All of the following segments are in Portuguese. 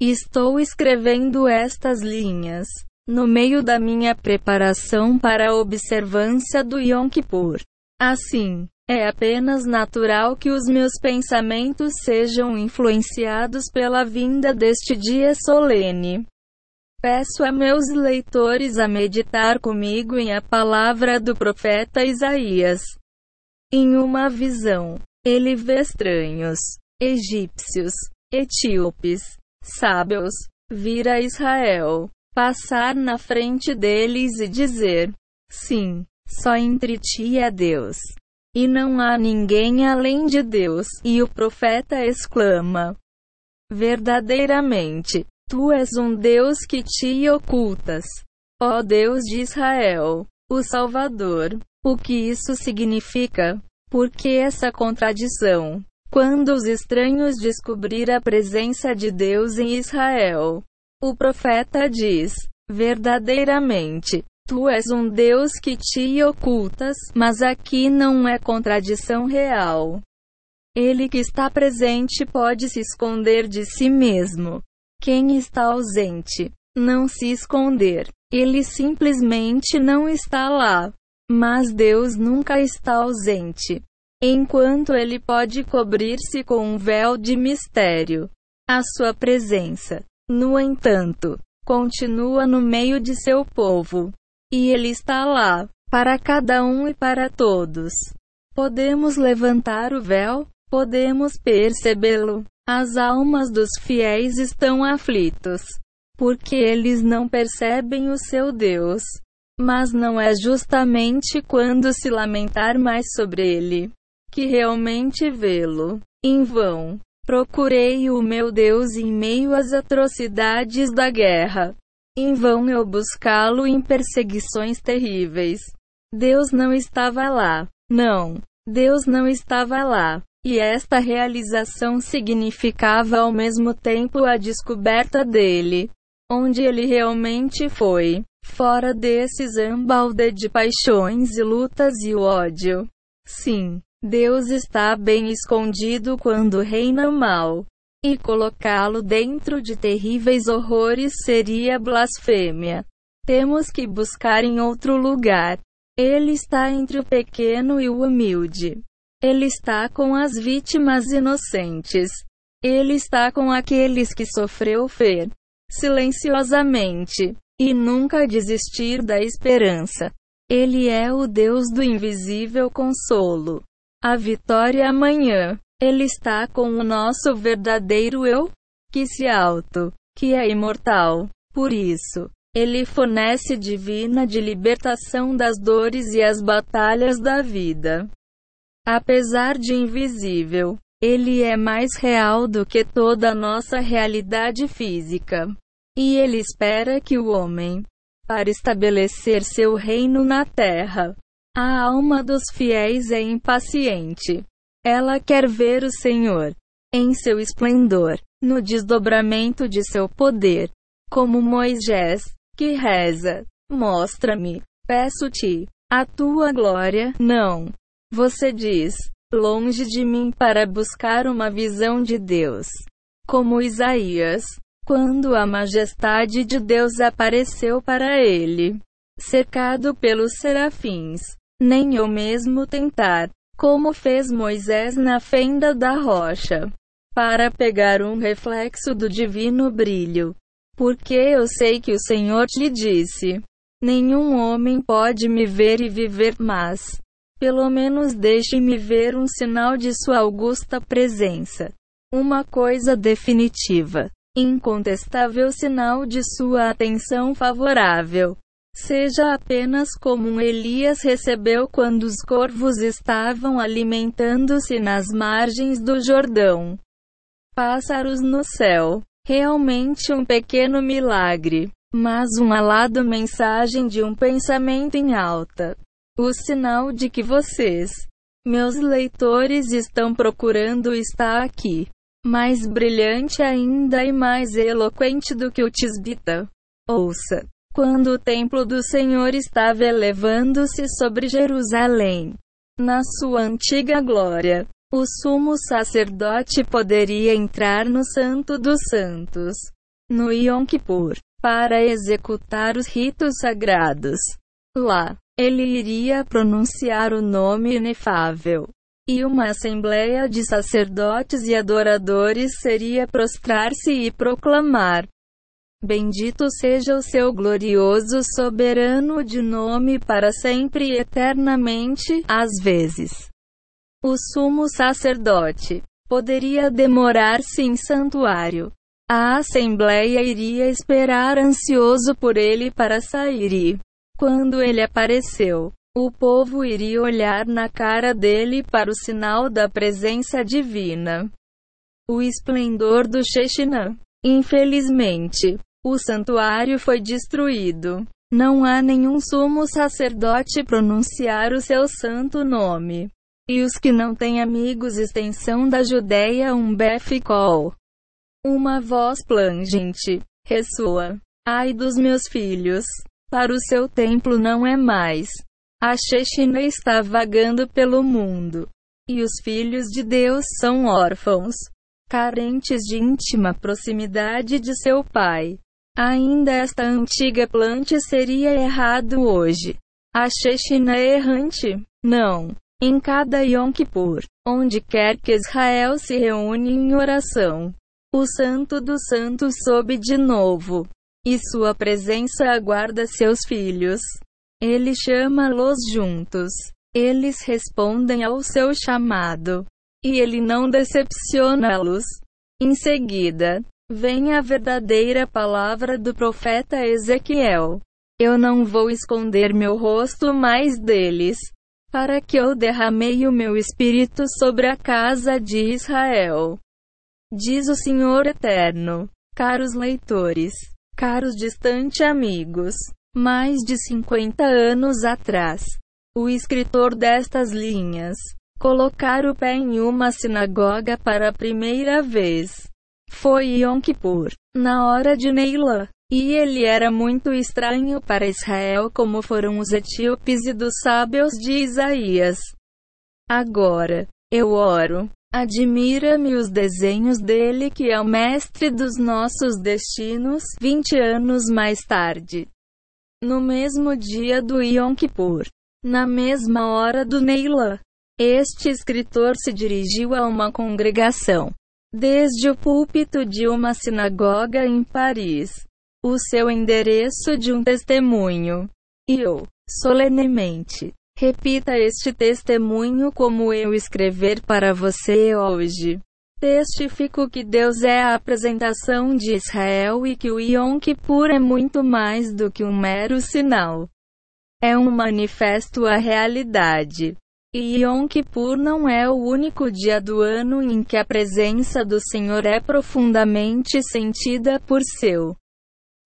Estou escrevendo estas linhas no meio da minha preparação para a observância do Yom Kippur. Assim, é apenas natural que os meus pensamentos sejam influenciados pela vinda deste dia solene. Peço a meus leitores a meditar comigo em a palavra do profeta Isaías. Em uma visão, ele vê estranhos, egípcios, etíopes, sábios, vir a Israel, passar na frente deles e dizer: Sim, só entre ti é Deus. E não há ninguém além de Deus. E o profeta exclama: Verdadeiramente, tu és um Deus que te ocultas. Ó Deus de Israel, o Salvador. O que isso significa? Por que essa contradição? Quando os estranhos descobrir a presença de Deus em Israel, o profeta diz: Verdadeiramente, tu és um Deus que te ocultas, mas aqui não é contradição real. Ele que está presente pode se esconder de si mesmo. Quem está ausente, não se esconder. Ele simplesmente não está lá. Mas Deus nunca está ausente. Enquanto ele pode cobrir-se com um véu de mistério, a sua presença, no entanto, continua no meio de seu povo. E ele está lá, para cada um e para todos. Podemos levantar o véu? Podemos percebê-lo. As almas dos fiéis estão aflitos, porque eles não percebem o seu Deus. Mas não é justamente quando se lamentar mais sobre ele que realmente vê-lo. Em vão. Procurei o meu Deus em meio às atrocidades da guerra. Em vão eu buscá-lo em perseguições terríveis. Deus não estava lá. Não. Deus não estava lá. E esta realização significava ao mesmo tempo a descoberta dele. Onde ele realmente foi. Fora desses ambalde de paixões e lutas e ódio. Sim. Deus está bem escondido quando reina o mal. E colocá-lo dentro de terríveis horrores seria blasfêmia. Temos que buscar em outro lugar. Ele está entre o pequeno e o humilde. Ele está com as vítimas inocentes. Ele está com aqueles que sofreu fer silenciosamente e nunca desistir da esperança. Ele é o Deus do invisível consolo a vitória amanhã. Ele está com o nosso verdadeiro eu, que se alto, que é imortal. Por isso, ele fornece divina de libertação das dores e as batalhas da vida. Apesar de invisível, ele é mais real do que toda a nossa realidade física. E ele espera que o homem, para estabelecer seu reino na terra, a alma dos fiéis é impaciente. Ela quer ver o Senhor em seu esplendor, no desdobramento de seu poder, como Moisés, que reza: Mostra-me, peço-te, a tua glória. Não. Você diz: Longe de mim para buscar uma visão de Deus. Como Isaías, quando a majestade de Deus apareceu para ele, cercado pelos serafins nem eu mesmo tentar, como fez Moisés na fenda da rocha, para pegar um reflexo do divino brilho. Porque eu sei que o Senhor te disse: Nenhum homem pode me ver e viver, mas, pelo menos deixe-me ver um sinal de sua augusta presença. Uma coisa definitiva, incontestável sinal de sua atenção favorável. Seja apenas como Elias recebeu quando os corvos estavam alimentando-se nas margens do Jordão. Pássaros no céu. Realmente um pequeno milagre, mas um alado mensagem de um pensamento em alta. O sinal de que vocês, meus leitores, estão procurando está aqui. Mais brilhante ainda e mais eloquente do que o Tisbita. Ouça. Quando o templo do Senhor estava elevando-se sobre Jerusalém, na sua antiga glória, o sumo sacerdote poderia entrar no Santo dos Santos. no Yom Kippur, para executar os ritos sagrados. Lá, ele iria pronunciar o nome inefável. E uma assembleia de sacerdotes e adoradores seria prostrar-se e proclamar: Bendito seja o seu glorioso soberano de nome para sempre e eternamente, às vezes. O sumo sacerdote poderia demorar-se em santuário. A assembleia iria esperar ansioso por ele para sair e, quando ele apareceu, o povo iria olhar na cara dele para o sinal da presença divina. O esplendor do Shechinah. Infelizmente, o santuário foi destruído. Não há nenhum sumo sacerdote pronunciar o seu santo nome. E os que não têm amigos extensão da Judéia um beficol. Uma voz plangente ressoa. Ai dos meus filhos. Para o seu templo não é mais. A Shechina está vagando pelo mundo. E os filhos de Deus são órfãos, carentes de íntima proximidade de seu pai. Ainda esta antiga planta seria errado hoje. A Shechina é errante? Não. Em cada Yom Kippur, onde quer que Israel se reúne em oração, o Santo dos Santos sobe de novo. E sua presença aguarda seus filhos. Ele chama-los juntos. Eles respondem ao seu chamado. E ele não decepciona-los. Em seguida, Vem a verdadeira palavra do profeta Ezequiel. Eu não vou esconder meu rosto mais deles, para que eu derramei o meu espírito sobre a casa de Israel. Diz o Senhor Eterno. Caros leitores, caros distante amigos, mais de 50 anos atrás, o escritor destas linhas, colocar o pé em uma sinagoga para a primeira vez foi Yom Kippur, na hora de Neilã. E ele era muito estranho para Israel, como foram os etíopes e dos sábios de Isaías. Agora, eu oro. Admira-me os desenhos dele, que é o mestre dos nossos destinos, 20 anos mais tarde. No mesmo dia do Yom Kippur, na mesma hora do Neilã, este escritor se dirigiu a uma congregação desde o púlpito de uma sinagoga em Paris, o seu endereço de um testemunho. E eu, solenemente, repita este testemunho como eu escrever para você hoje. Testifico que Deus é a apresentação de Israel e que o Yom Kippur é muito mais do que um mero sinal. É um manifesto à realidade. E Yom Kippur não é o único dia do ano em que a presença do Senhor é profundamente sentida por seu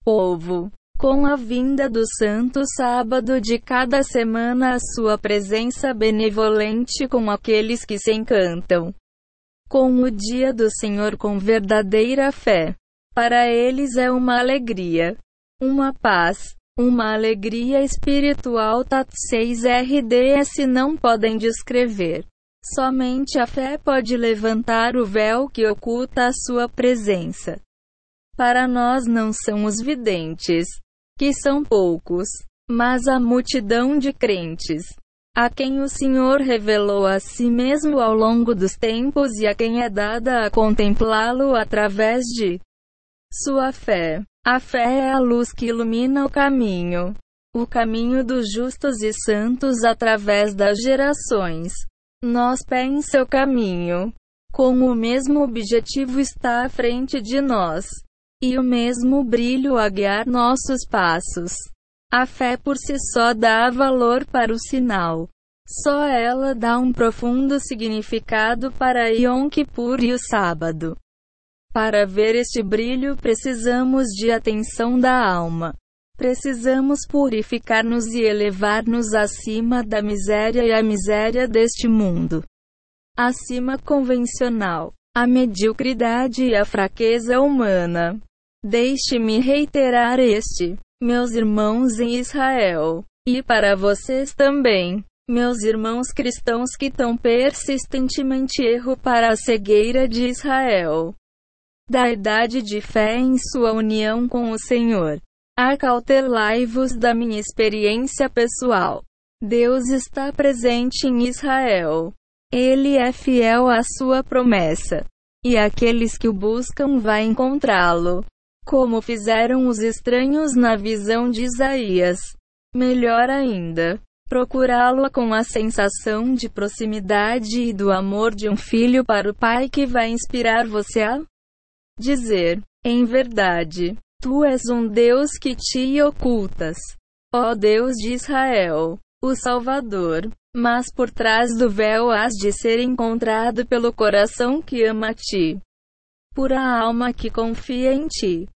povo. Com a vinda do santo sábado de cada semana, a sua presença benevolente com aqueles que se encantam com o dia do Senhor com verdadeira fé. Para eles é uma alegria, uma paz, uma alegria espiritual TAT 6 RDS não podem descrever. Somente a fé pode levantar o véu que oculta a sua presença. Para nós não são os videntes, que são poucos, mas a multidão de crentes, a quem o Senhor revelou a si mesmo ao longo dos tempos e a quem é dada a contemplá-lo através de sua fé. A fé é a luz que ilumina o caminho. O caminho dos justos e santos através das gerações. Nós pé em seu caminho. Com o mesmo objetivo está à frente de nós. E o mesmo brilho a guiar nossos passos. A fé por si só dá valor para o sinal. Só ela dá um profundo significado para Yom Kippur e o sábado. Para ver este brilho, precisamos de atenção da alma. Precisamos purificar-nos e elevar-nos acima da miséria e a miséria deste mundo. Acima convencional, a mediocridade e a fraqueza humana. Deixe-me reiterar este, meus irmãos em Israel, e para vocês também, meus irmãos cristãos que tão persistentemente erro para a cegueira de Israel. Da idade de fé em sua união com o Senhor. Acautelai-vos da minha experiência pessoal. Deus está presente em Israel. Ele é fiel à sua promessa. E aqueles que o buscam vai encontrá-lo. Como fizeram os estranhos na visão de Isaías. Melhor ainda, procurá-lo com a sensação de proximidade e do amor de um filho para o pai que vai inspirar você a dizer: Em verdade, tu és um Deus que te ocultas. Ó Deus de Israel o Salvador. Mas por trás do véu has de ser encontrado pelo coração que ama a ti. Pura alma que confia em ti.